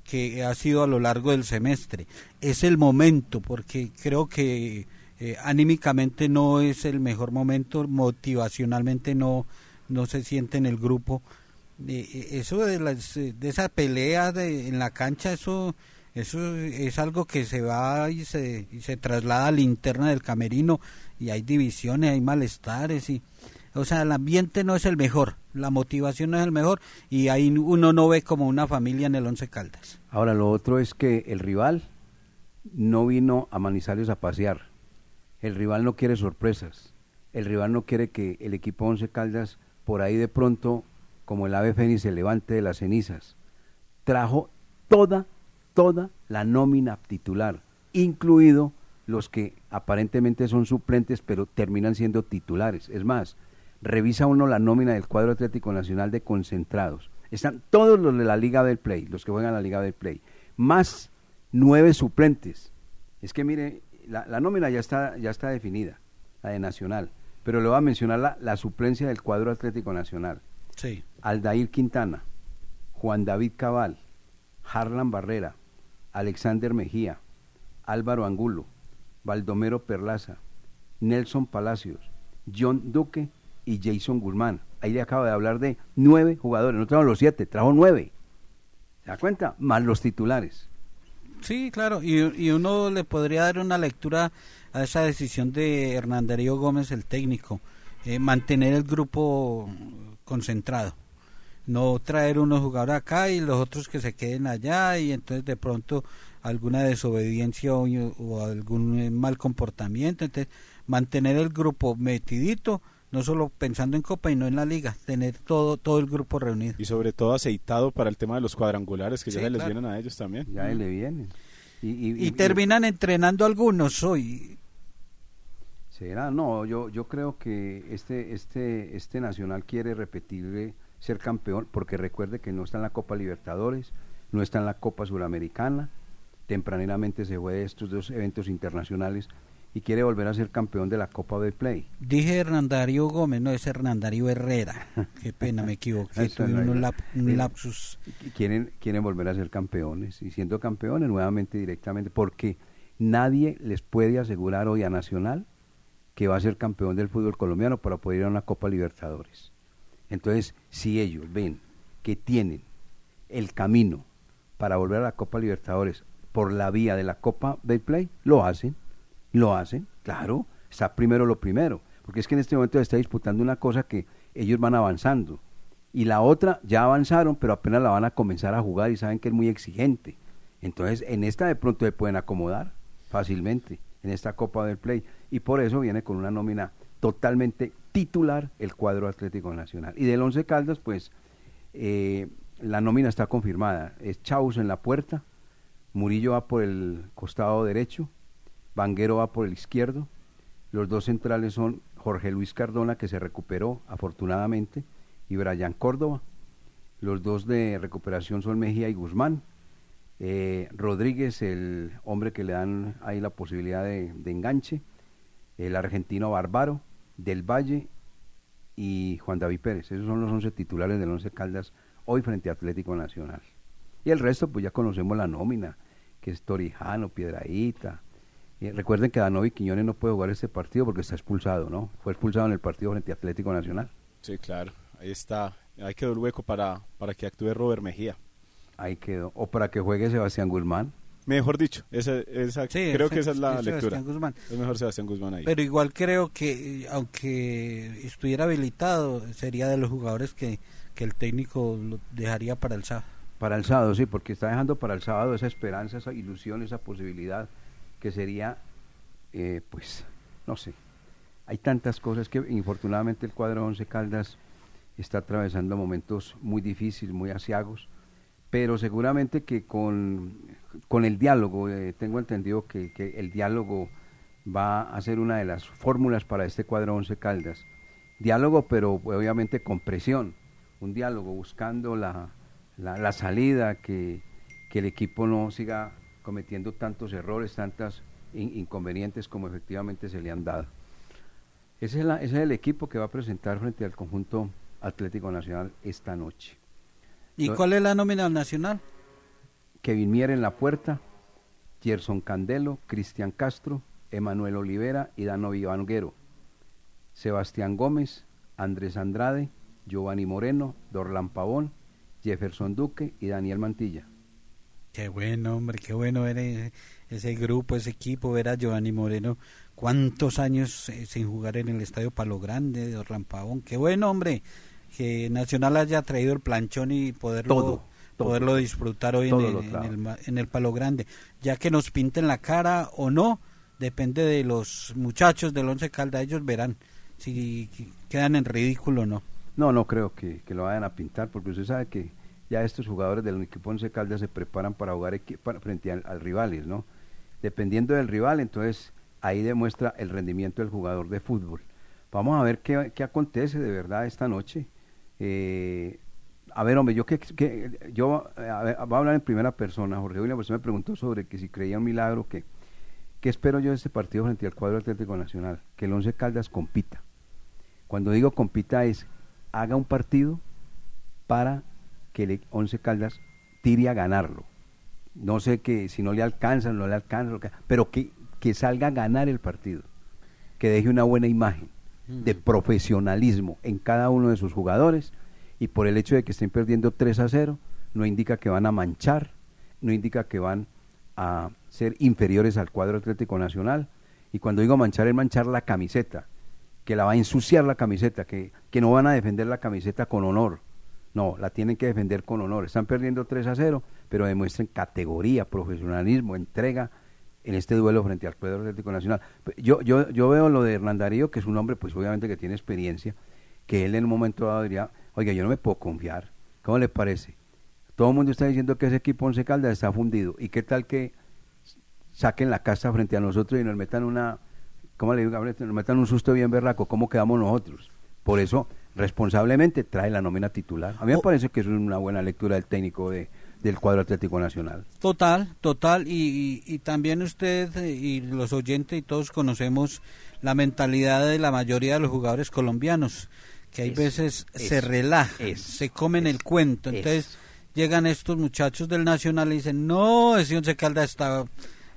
que ha sido a lo largo del semestre, es el momento, porque creo que eh, anímicamente no es el mejor momento, motivacionalmente no, no se siente en el grupo. Eh, eh, eso de, las, de esa pelea de, en la cancha, eso eso es algo que se va y se, y se traslada a la interna del camerino y hay divisiones, hay malestares y o sea, el ambiente no es el mejor, la motivación no es el mejor y ahí uno no ve como una familia en el Once Caldas. Ahora, lo otro es que el rival no vino a Manizales a pasear. El rival no quiere sorpresas. El rival no quiere que el equipo Once Caldas por ahí de pronto, como el ave fénix, se levante de las cenizas. Trajo toda, toda la nómina titular, incluido los que aparentemente son suplentes, pero terminan siendo titulares. Es más, revisa uno la nómina del cuadro Atlético Nacional de concentrados. Están todos los de la Liga del Play, los que juegan la Liga del Play, más nueve suplentes. Es que mire, la, la nómina ya está, ya está definida, la de Nacional, pero le voy a mencionar la, la suplencia del cuadro Atlético Nacional. Sí. Aldair Quintana, Juan David Cabal, Harlan Barrera, Alexander Mejía, Álvaro Angulo, Baldomero Perlaza, Nelson Palacios, John Duque y Jason Guzmán. Ahí le acabo de hablar de nueve jugadores, no trajo los siete, trajo nueve. ¿Se da cuenta? Más los titulares. Sí, claro, y, y uno le podría dar una lectura a esa decisión de Hernán Darío Gómez, el técnico, eh, mantener el grupo concentrado, no traer unos jugadores acá y los otros que se queden allá y entonces de pronto alguna desobediencia o, o algún mal comportamiento, entonces mantener el grupo metidito, no solo pensando en Copa y no en la Liga, tener todo todo el grupo reunido. Y sobre todo aceitado para el tema de los cuadrangulares que ya Sí, se les vienen a ellos también. Ya le vienen. Y, y- Y terminan entrenando algunos hoy. Será, no, yo, yo creo que este, este, este Nacional quiere repetir ser campeón, porque recuerde que no está en la Copa Libertadores, no está en la Copa Suramericana, tempraneramente se fue de estos dos eventos internacionales y quiere volver a ser campeón de la Copa del Play. Dije Hernandario Gómez, no es Hernandario Herrera. Qué pena, me equivoqué. Tuve no lap- un lapsus. Quieren, quieren volver a ser campeones y siendo campeones nuevamente directamente, porque nadie les puede asegurar hoy a Nacional que va a ser campeón del fútbol colombiano para poder ir a una Copa Libertadores. Entonces, si ellos ven que tienen el camino para volver a la Copa Libertadores por la vía de la Copa Betplay, lo hacen, lo hacen, claro, está primero lo primero, porque es que en este momento se está disputando una cosa que ellos van avanzando Y la otra ya avanzaron, pero apenas la van a comenzar a jugar y saben que es muy exigente. Entonces, en esta de pronto se pueden acomodar fácilmente, en esta Copa del Play. Y por eso viene con una nómina totalmente titular el cuadro Atlético Nacional. Y del Once Caldas, pues, eh, la nómina está confirmada. Es Chaus en la puerta, Murillo va por el costado derecho, Vanguero va por el izquierdo, los dos centrales son Jorge Luis Cardona, que se recuperó afortunadamente, y Brian Córdoba. Los dos de recuperación son Mejía y Guzmán. Eh, Rodríguez, el hombre que le dan ahí la posibilidad de, enganche. El argentino Bárbaro, Del Valle y Juan David Pérez. Esos son los 11 titulares del Once Caldas hoy frente a Atlético Nacional. Y el resto, pues ya conocemos la nómina, que es Torijano, Piedraíta. Eh, recuerden que Danovi Quiñones no puede jugar este partido porque está expulsado, ¿no? Fue expulsado en el partido frente a Atlético Nacional. Sí, claro. Ahí está. Ahí quedó el hueco para, para que actúe Robert Mejía. Ahí quedó. O para que juegue Sebastián Guzmán. Mejor dicho, esa, esa, Sí, creo es- que esa es la es lectura. Guzmán. Es mejor Sebastián Guzmán ahí. Pero igual creo que, eh, aunque estuviera habilitado, sería de los jugadores que, que el técnico lo dejaría para el sábado. Para el sábado, sí, porque está dejando para el sábado esa esperanza, esa ilusión, esa posibilidad que sería, eh, pues, no sé. Hay tantas cosas que infortunadamente el cuadro Once Caldas está atravesando momentos muy difíciles, muy asiagos, pero seguramente que con, con el diálogo, eh, tengo entendido que, el diálogo va a ser una de las fórmulas para este cuadro Once Caldas. Diálogo, pero obviamente con presión, un diálogo buscando la, la, la salida, que, que el equipo no siga cometiendo tantos errores, tantas in- inconvenientes como efectivamente se le han dado. Ese es, la- ese es el equipo que va a presentar frente al conjunto Atlético Nacional esta noche. ¿Y cuál es la nómina nacional? Kevin Mier en la puerta, Gerson Candelo, Cristian Castro, Emanuel Olivera y Danovi Vanguero. Sebastián Gómez, Andrés Andrade, Giovanni Moreno, Dorlan Pavón, Jefferson Duque y Daniel Mantilla. Qué bueno, hombre, qué bueno ver ese, ese grupo, ese equipo, ver a Giovanni Moreno. Cuántos años eh, sin jugar en el Estadio Palo Grande de Orlampavón. Qué bueno, hombre, que Nacional haya traído el planchón y poderlo, Todo, todo. poderlo disfrutar hoy en el, en, el, en el Palo Grande. Ya que nos pinten la cara o no, depende de los muchachos del Once Calda. Ellos verán si quedan en ridículo o no. No, no creo que, que lo vayan a pintar, porque usted sabe que ya estos jugadores del equipo Once Caldas se preparan para jugar frente al, al rivales, ¿no? Dependiendo del rival, entonces ahí demuestra el rendimiento del jugador de fútbol. Vamos a ver qué, qué acontece de verdad esta noche. Eh, a ver, hombre, yo que, que- yo a voy a hablar en primera persona. Jorge William, pues me preguntó sobre que si creía un milagro, que ¿qué espero yo de este partido frente al cuadro Atlético Nacional? Que el Once Caldas compita. Cuando digo compita es haga un partido para que el Once Caldas tire a ganarlo. No sé que si no le alcanza, no le alcanza, lo que- pero que, que salga a ganar el partido, que deje una buena imagen de profesionalismo en cada uno de sus jugadores y por el hecho de que estén perdiendo 3 a 0, no indica que van a manchar, no indica que van a ser inferiores al cuadro Atlético Nacional. Y cuando digo manchar es manchar la camiseta, que la va a ensuciar la camiseta, que, que no van a defender la camiseta con honor. No, la tienen que defender con honor. Están perdiendo 3 a 0, pero demuestren categoría, profesionalismo, entrega en este duelo frente al cuadro Atlético Nacional. Yo, yo, yo veo lo de Hernán Darío, que es un hombre, pues obviamente que tiene experiencia, que él en un momento dado diría, oiga, yo no me puedo confiar. ¿Cómo le parece? Todo el mundo está diciendo que ese equipo Once Caldas está fundido. ¿Y qué tal que saquen la casa frente a nosotros y nos metan una, ¿cómo le digo? Gabriel? Nos metan un susto bien berraco, ¿cómo quedamos nosotros? Por eso, responsablemente, trae la nómina titular. A mí me parece que es una buena lectura del técnico de, del cuadro Atlético Nacional. Total, total. Y, y- y también usted y los oyentes y todos conocemos la mentalidad de la mayoría de los jugadores colombianos, que hay veces se relajan, eso, se comen el cuento. Entonces llegan estos muchachos del Nacional y dicen, no, ese Once Caldas está...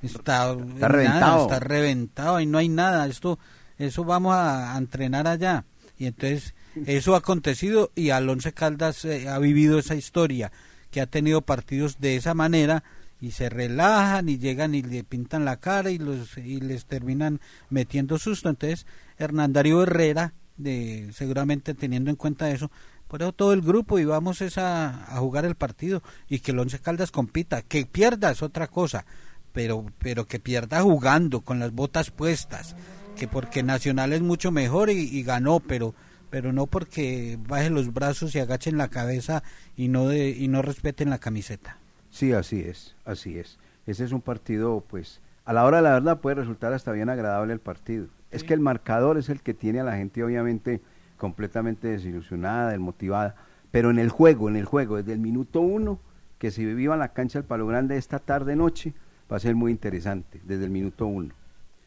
Está, nada, reventado. está reventado y no hay nada. Esto, eso vamos a, a entrenar allá. Y entonces eso ha acontecido y al Once Caldas eh, ha vivido esa historia, que ha tenido partidos de esa manera y se relajan y llegan y le pintan la cara y los y les terminan metiendo susto. Entonces Hernán Darío Herrera, de, seguramente teniendo en cuenta eso, por eso todo el grupo y vamos a, jugar el partido y que el Once Caldas compita, que pierda es otra cosa, pero, pero que pierda jugando, con las botas puestas, que porque Nacional es mucho mejor y, y ganó, pero pero no porque bajen los brazos y agachen la cabeza y no de, y no respeten la camiseta. Sí, así es, así es. Ese es un partido, pues, a la hora de la verdad puede resultar hasta bien agradable el partido. Es que el marcador es el que tiene a la gente obviamente completamente desilusionada, desmotivada, pero en el juego, en el juego, desde el minuto uno, que se viva en la cancha del Palo Grande esta tarde noche, va a ser muy interesante, desde el minuto uno.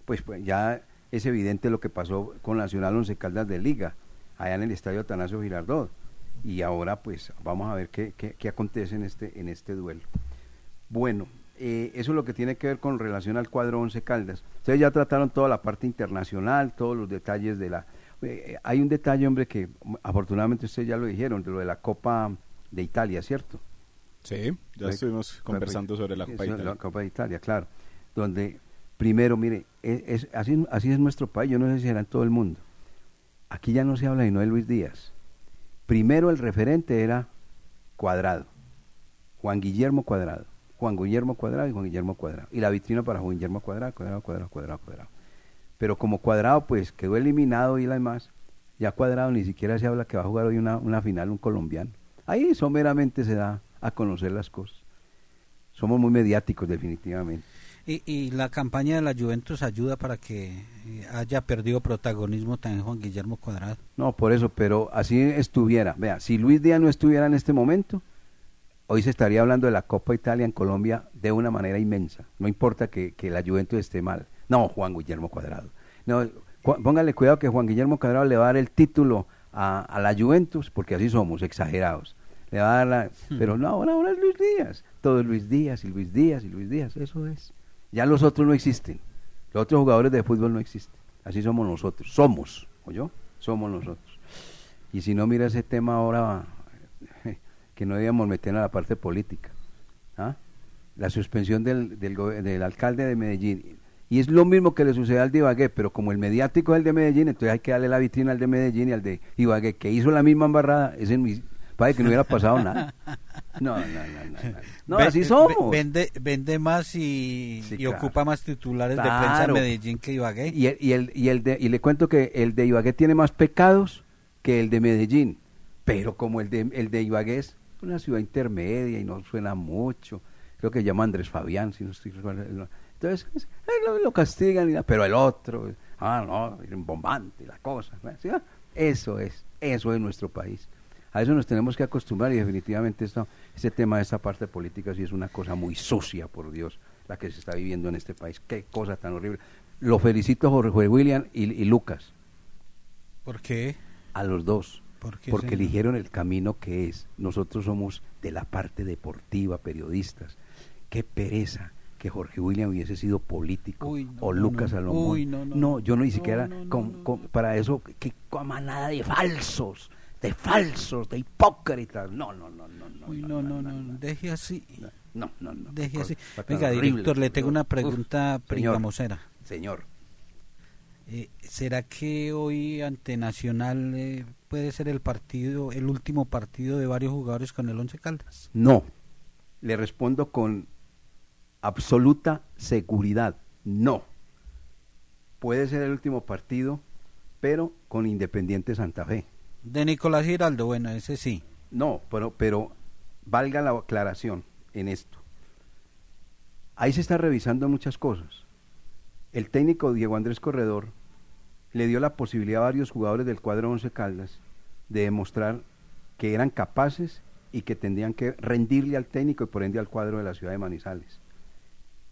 Pues, pues ya es evidente lo que pasó con Nacional Once Caldas de Liga, allá en el Estadio Atanasio Girardot. Y ahora pues vamos a ver qué, qué, qué acontece en este, en este duelo. Bueno, eh, eso es lo que tiene que ver con relación al cuadro Once Caldas. Ustedes ya trataron toda la parte internacional, todos los detalles de la... eh, hay un detalle, hombre, que afortunadamente ustedes ya lo dijeron, de lo de la Copa de Italia, ¿cierto? Sí, ya estuvimos conversando sobre la Copa de Italia. La Copa de Italia, claro. Donde, primero, mire, es, es- así, es nuestro país, yo no sé si será en todo el mundo. Aquí ya no se habla de Luis Díaz. Primero el referente era Cuadrado, Juan Guillermo Cuadrado, Juan Guillermo Cuadrado y Juan Guillermo Cuadrado. Y la vitrina para Juan Guillermo Cuadrado, Cuadrado, Cuadrado, Cuadrado, Cuadrado. Pero como Cuadrado pues quedó eliminado y la demás, ya Cuadrado ni siquiera se habla que va a jugar hoy una, una final un colombiano. Ahí someramente se da a conocer las cosas. Somos muy mediáticos definitivamente. Y, y la campaña de la Juventus ayuda para que eh, haya perdido protagonismo también Juan Guillermo Cuadrado. No, por eso, pero así estuviera. Vea, si Luis Díaz no estuviera en este momento, hoy se estaría hablando de la Copa Italia en Colombia de una manera inmensa. No importa que, que la Juventus esté mal. No, Juan Guillermo Cuadrado. No, póngale cuidado que Juan Guillermo Cuadrado le va a dar el título a, a la Juventus, porque así somos, exagerados. Le va a dar la... Pero no, ahora, ahora es Luis Díaz. Todo es Luis Díaz y Luis Díaz y Luis Díaz, eso es. Ya los otros no existen. Los otros jugadores de fútbol no existen. Así somos nosotros. Somos, yo Somos nosotros. Y si no, mira ese tema ahora que no debíamos meter a la parte política. ¿ah? La suspensión del, del, del alcalde de Medellín. Y es lo mismo que le sucede al de Ibagué, pero como el mediático es el de Medellín, entonces hay que darle la vitrina al de Medellín y al de Ibagué, que hizo la misma embarrada. Ese parece que no hubiera pasado nada. No, no, no, no. no. No, así ve- somos. Vende, vende más y, Sí, y claro. ocupa más titulares de prensa Claro. en Medellín que Ibagué. Y, el, y, el, y, el de, y le cuento que el de Ibagué tiene más pecados que el de Medellín, pero como el de, el de Ibagué es una ciudad intermedia y no suena mucho, creo que se llama Andrés Fabián, si no estoy. Entonces, es- eh, lo, lo castigan, pero el otro, ah, no, bombante, la cosa. ¿sí? Eso es, eso es nuestro país. A eso nos tenemos que acostumbrar y definitivamente esto, este tema de esta parte política sí es una cosa muy sucia, por Dios, la que se está viviendo en este país. Qué cosa tan horrible. Lo felicito a Jorge William y, y Lucas, ¿Por qué? a los dos, ¿Por qué, porque señor? eligieron el camino que es. Nosotros somos de la parte deportiva, periodistas. Qué pereza que Jorge William hubiese sido político Uy, no, o Lucas no. Salomón. Uy, no, no, yo no ni siquiera con- con- para eso qué manada de falsos, de falsos, de hipócritas. No, no, no, no, no. Uy, no, no, no, deje así. No, no, no. Deje así. Venga, director, le tengo una pregunta pringamosera. Señor. Eh, ¿Será que hoy ante Nacional eh, puede ser el partido, el último partido de varios jugadores con el Once Caldas? No. Le respondo con absoluta seguridad. No. Puede ser el último partido, pero con Independiente Santa Fe. De Nicolás Giraldo, bueno, ese sí. No, pero, pero valga la aclaración en esto. Ahí se está revisando muchas cosas. El técnico Diego Andrés Corredor le dio la posibilidad a varios jugadores del cuadro Once Caldas de demostrar que eran capaces y que tendrían que rendirle al técnico y por ende al cuadro de la ciudad de Manizales.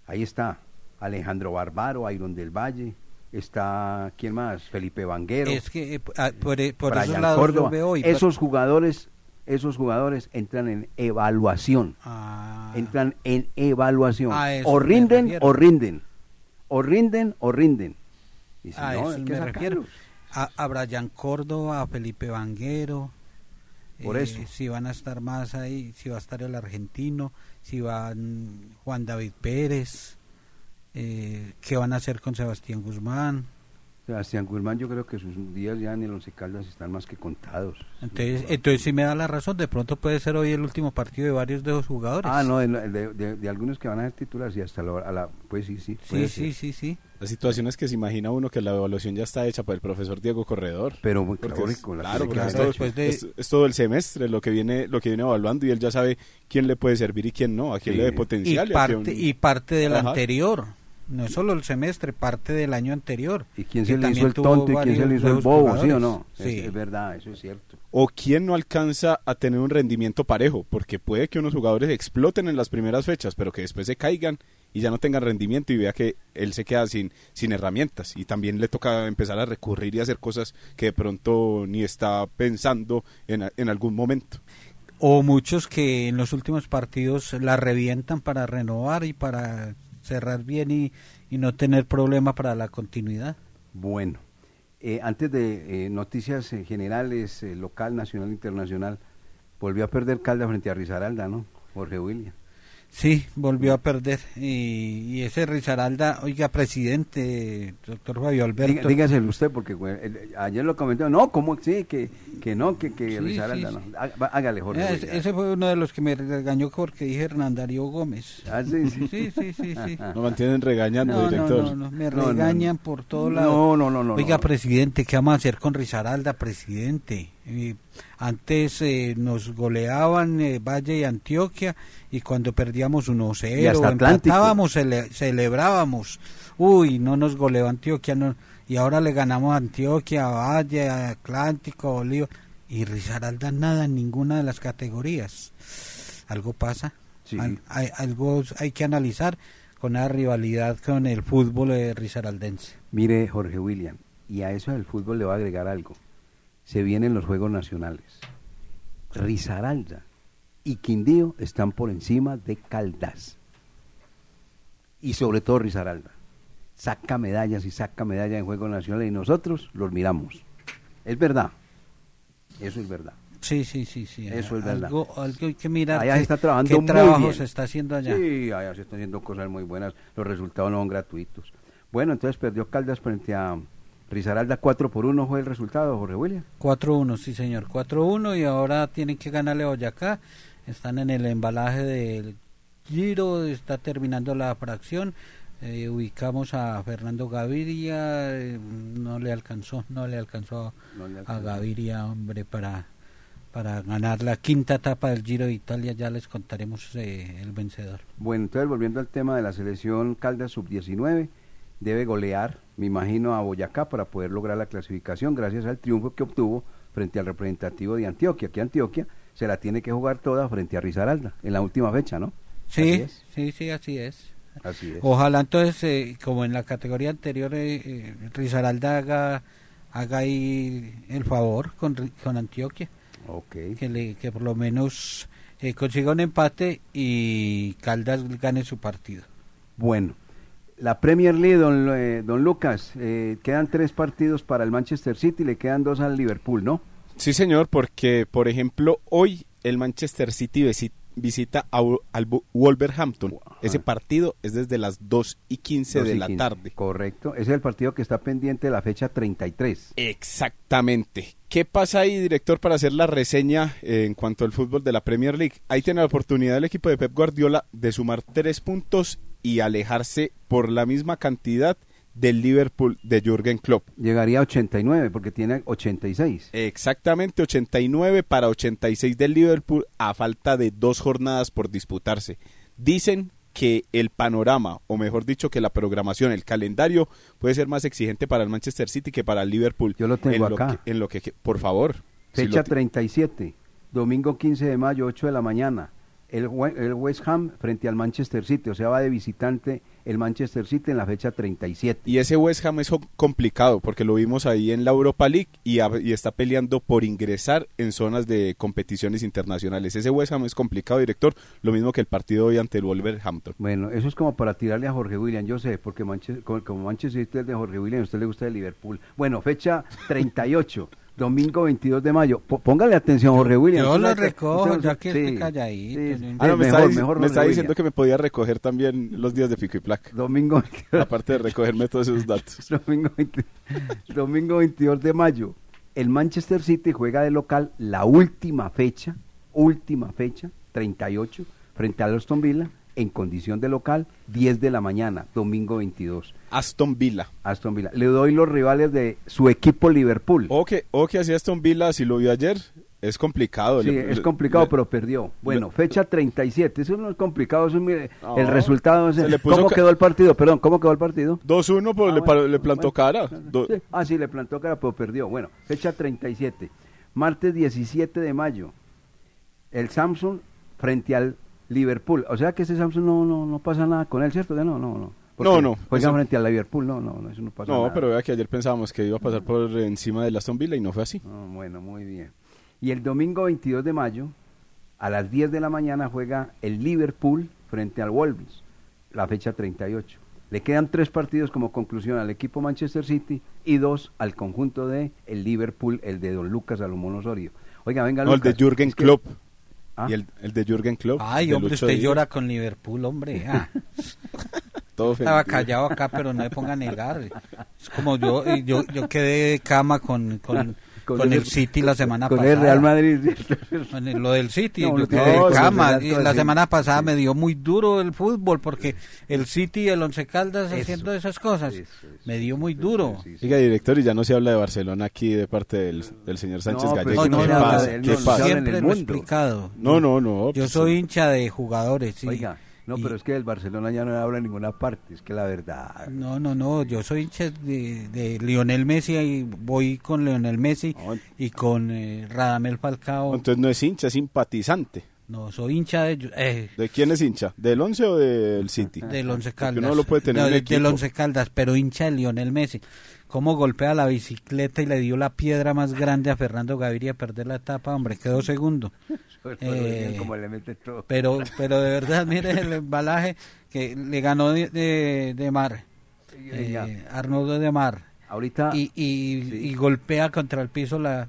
Ahí está Alejandro Barbaro, Iron del Valle, está, ¿quién más? Felipe Vanguero. Es que eh, ah, por, por esos lados Córdoba. veo hoy. esos jugadores esos jugadores entran en evaluación entran en evaluación A eso o rinden o rinden o rinden o rinden y si a no eso me refiero. A, a Brian Córdoba, a Felipe Vanguero. Por eh, eso. Si van a estar más ahí, si va a estar el argentino, si van Juan David Pérez, eh, qué van a hacer con Sebastián Guzmán. Sebastián Guzmán, yo creo que sus días ya en el Once Caldas están más que contados. Entonces, entonces sí me da la razón, de pronto puede ser hoy el último partido de varios de los jugadores. Ah, no, de, de- de- de algunos que van a ser titulares y hasta la, a la pues sí, sí. Sí, sí, sí, sí. La situación es que se imagina uno que la evaluación ya está hecha por el profesor Diego Corredor. Pero muy Porque claro, es- claro, porque es, todo, hecho. es- es todo el semestre lo que viene lo que viene evaluando y él ya sabe quién le puede servir y quién no, a quién Sí. le Y potencial. parte, y parte del Ajá. anterior. No es solo el semestre, parte del año anterior. ¿Y quién se le hizo el tonto y quién se le hizo el bobo, sí o no? Es- Sí. Es, verdad, eso es cierto. o quién no alcanza a tener un rendimiento parejo, porque puede que unos jugadores exploten en las primeras fechas, pero que después se caigan y ya no tengan rendimiento y vea que él se queda sin, sin herramientas y también le toca empezar a recurrir y hacer cosas que de pronto ni está pensando en, a- en algún momento. O muchos que en los últimos partidos la revientan para renovar y para cerrar bien y, y no tener problema para la continuidad. Bueno, eh, antes de eh, noticias eh, generales, local, nacional, internacional, volvió a perder Caldas frente a Risaralda, ¿no? Jorge William. Sí, volvió a perder. Y, y ese Rizaralda, oiga, presidente, doctor Fabio Alberto. Dígaselo usted, porque el- ayer lo comentó, no, ¿cómo sí? Que, que no, que, que Sí, sí, no. Há- va- Hágale, Jorge. William. ese fue uno de los que me regañó porque dije Hernán Darío Gómez. Ah, sí, sí. sí, sí, sí, sí. Lo mantienen regañando, No, no, director. no, no, me No, no, regañan no. por todo No, lado. no, no, no, Oiga, no. presidente, ¿qué vamos a hacer con Rizaralda, presidente? Eh, antes eh, nos goleaban eh, Valle y Antioquia y cuando perdíamos 1-0 Y hasta Atlántico. empatábamos, cele- celebrábamos. Uy, no nos goleó Antioquia, no, y ahora le ganamos a Antioquia, a Valle, Atlántico, a Bolívar. Y Rizaralda nada en ninguna de las categorías. Algo pasa. Sí. Al- hay, algo hay que analizar con la rivalidad con el fútbol de Rizaraldense. Mire, Jorge William, y a eso del fútbol le va a agregar algo. Se vienen los Juegos Nacionales. Risaralda y Quindío están por encima de Caldas. Y sobre todo Risaralda. Saca medallas y saca medallas en Juegos Nacionales y nosotros los miramos. Es verdad. Eso es verdad. Sí, sí, sí, sí. Eso es verdad. Algo, algo hay que mirar. Allá se está trabajando qué muy trabajo bien. se está haciendo allá. Sí, allá se están haciendo cosas muy buenas. Los resultados no son gratuitos. Bueno, entonces perdió Caldas frente a Risaralda 4 por 1 fue el resultado, Jorge William. 4-1, sí, señor. 4-1 y ahora tienen que ganarle a Boyacá. Están en el embalaje del Giro, está terminando la fracción. Eh, ubicamos a Fernando Gaviria, eh, no le alcanzó, no le alcanzó a, No le a alcanzó. Gaviria, hombre, para, para ganar la quinta etapa del Giro de Italia. Ya les contaremos eh, el vencedor. Bueno, entonces volviendo al tema de la selección Caldas sub-19, debe golear, me imagino, a Boyacá para poder lograr la clasificación gracias al triunfo que obtuvo frente al representativo de Antioquia, que Antioquia se la tiene que jugar toda frente a Risaralda en la última fecha, ¿no? Sí, sí, sí, así es. Así es. Ojalá entonces, eh, como en la categoría anterior, eh, eh, Risaralda haga, haga ahí el favor con, con Antioquia. Ok. Que, le, que por lo menos eh, consiga un empate y Caldas gane su partido. Bueno, la Premier League, don, eh, don Lucas, eh, quedan tres partidos para el Manchester City, le quedan dos al Liverpool, ¿no? Sí, señor, porque, por ejemplo, hoy el Manchester City visi- visita a al Wolverhampton. Ese partido es desde las 2 y 15 Dos de y la 15. tarde. Correcto, ese es el partido que está pendiente de la fecha 33. Exactamente. ¿Qué pasa ahí, director, para hacer la reseña eh, en cuanto al fútbol de la Premier League? Ahí tiene la oportunidad el equipo de Pep Guardiola de sumar tres puntos y alejarse por la misma cantidad del Liverpool de Jürgen Klopp. Llegaría a 89 porque tiene 86. Exactamente 89 para 86 del Liverpool a falta de dos jornadas por disputarse. Dicen que el panorama, o mejor dicho, que la programación, el calendario puede ser más exigente para el Manchester City que para el Liverpool. Yo lo tengo en acá. que- en lo que, por favor. si Fecha lo ti- 37, domingo 15 de mayo, 8 de la mañana. El, We- el West Ham frente al Manchester City, o sea, va de visitante el Manchester City en la fecha 37. Y ese West Ham es complicado porque lo vimos ahí en la Europa League y, a- y está peleando por ingresar en zonas de competiciones internacionales. Ese West Ham es complicado, director, lo mismo que el partido hoy ante el Wolverhampton. Bueno, eso es como para tirarle a Jorge William, yo sé, porque Manche- como, Manchester City es de Jorge William, a usted le gusta de Liverpool. Bueno, fecha 38, Domingo 22 de mayo. P- póngale atención, Jorge William. Yo lo recojo, usted- ya que sí, estoy calladito. sí, Ah, no, me mejor, está, mejor me está diciendo que me podía recoger también los días de pico y placa. Domingo Aparte de recogerme todos esos datos. Domingo, 20 domingo 22 de mayo. El Manchester City juega de local la última fecha, última fecha, 38, frente al Aston Villa, en condición de local, 10 de la mañana, domingo 22. Aston Villa. Aston Villa. Le doy los rivales de su equipo Liverpool. O que, o que así Aston Villa, si lo vio ayer, es complicado. Sí, Le- es le- complicado, le- pero perdió. Bueno, fecha 37. Eso no es complicado. Eso es, mire, No, el resultado es. se le ¿Cómo quedó el partido? Perdón, ¿cómo quedó el partido? 2-1, pero le, bueno, pa- le plantó cara. Sí. Ah, sí, le plantó cara, pero perdió. Bueno, fecha 37. Martes 17 de mayo. El Samsung frente al Liverpool. O sea que ese Samsung no, no, no pasa nada con él, ¿cierto? Que no, no, no. Porque No, no, Juega eso- frente al Liverpool, no, no, no, eso no pasa No, nada. pero vea que ayer pensábamos que iba a pasar por encima de Aston Villa y no fue así. Bueno, muy bien. Y el domingo 22 de mayo, a las 10 de la mañana, juega el Liverpool frente al Wolves, la fecha 38. Le quedan tres partidos como conclusión al equipo Manchester City y dos al conjunto de el Liverpool, el de Don Lucas Salomón Osorio. Oiga, venga, No, el de Lucas, Jürgen es que- Klopp. Ah. Y el, el de Jürgen Klopp. Ay, hombre, usted Díaz. llora con Liverpool, hombre. ah. Todo Estaba callado acá, pero no me ponga a negar. Es como yo, eh, yo, yo quedé de cama con, con, Con con el- el City la semana con pasada. el Real Madrid. Con el- lo del City, No, lo que- no, cama. Y es la semana pasada me dio muy duro el fútbol porque el City y el Once Caldas haciendo esas cosas. Me dio muy duro. Oiga, director, y ya no se habla de Barcelona aquí de parte del, del señor Sánchez No, Gallego. no. Siempre lo he explicado. No, no, no. Yo pues, soy hincha de jugadores, sí. Oiga, no, Y- pero es que el Barcelona ya no habla en ninguna parte, es que la verdad. No, no, no, yo soy hincha de, de Lionel Messi y voy con Lionel Messi y con eh, Radamel Falcao. Entonces no es hincha, es simpatizante. No, soy hincha de, eh, ¿De quién es hincha? ¿Del 11 o del City? del Once Porque Caldas. uno lo puede tener No, en de- equipo. del Once Caldas, pero hincha de Lionel Messi. Cómo golpea la bicicleta y le dio la piedra más grande a Fernando Gaviria a perder la etapa, hombre, quedó segundo. Eh, como le mete todo. pero, pero de verdad, mire el embalaje que le ganó de, de, de Mar, eh, Arnoldo de Mar. Ahorita. y, y, y golpea contra el piso, la,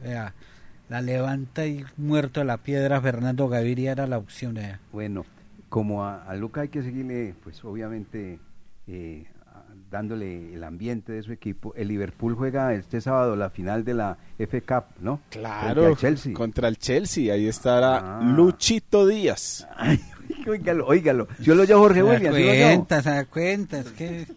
la levanta y muerto de la piedra. Fernando Gaviria era la opción. Bueno, como a, a Luca hay que seguirle, pues obviamente eh, dándole el ambiente de su equipo. El Liverpool juega este sábado la final de la F Cup, ¿no? Claro, al Chelsea. contra el Chelsea. Ahí estará Ah. Luchito Díaz. Óigalo, óigalo. Yo lo llamo Jorge Williams. ¿sí lo llamo? cuenta, se da cuenta, es que es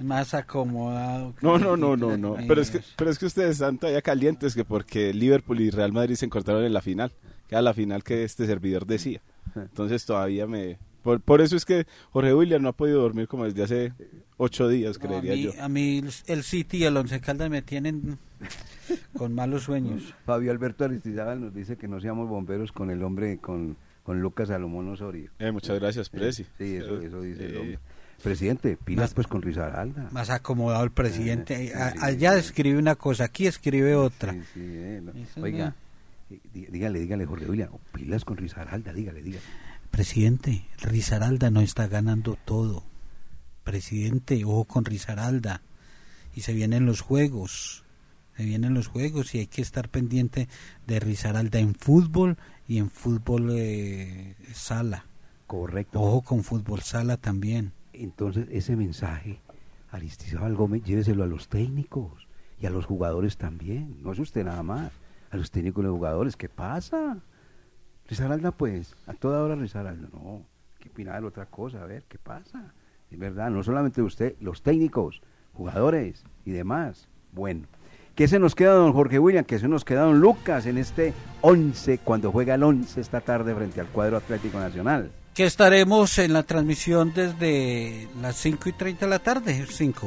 más acomodado. que- No, no, no, no, no. Pero es que, pero es que ustedes están todavía calientes que porque Liverpool y Real Madrid se encontraron en la final. Que era la final que este servidor decía. Entonces todavía me... Por, por eso es que Jorge William no ha podido dormir como desde hace ocho días, No, a, creería mí, yo. a mí el City y el Once Caldas me tienen con malos sueños. Fabio Alberto Aristizábal nos dice que no seamos bomberos con el hombre, con, con Lucas Salomón Osorio. Eh, muchas gracias, Presi. Sí, eso, eso dice el Eh, hombre. Presidente, pilas Más- pues con Risaralda. Más acomodado el presidente. Eh, A- sí, allá sí. escribe una cosa, aquí escribe otra. Sí, sí, eh, no. Oiga, eh, dí- dígale, dígale, Jorge William, pilas con Risaralda, dígale, dígale. Presidente, Risaralda no está ganando todo. Presidente, ojo con Risaralda. Y se vienen los juegos. Se vienen los juegos y hay que estar pendiente de Risaralda en fútbol y en fútbol eh, sala. Correcto. Ojo con fútbol sala también. Entonces, ese mensaje, Aristizábal Gómez, lléveselo a los técnicos y a los jugadores también. No es usted nada más. A los técnicos y los jugadores, ¿qué pasa? Risaralda, pues, a toda hora Risaralda. No, hay que opinar otra cosa, a ver, ¿qué pasa? Es verdad, no solamente usted, los técnicos, jugadores y demás. Bueno, ¿qué se nos queda, don Jorge William? ¿Qué se nos queda, don Lucas, en este 11, cuando juega el 11 esta tarde frente al cuadro Atlético Nacional? Que estaremos en la transmisión desde las 5 y 30 de la tarde. 5.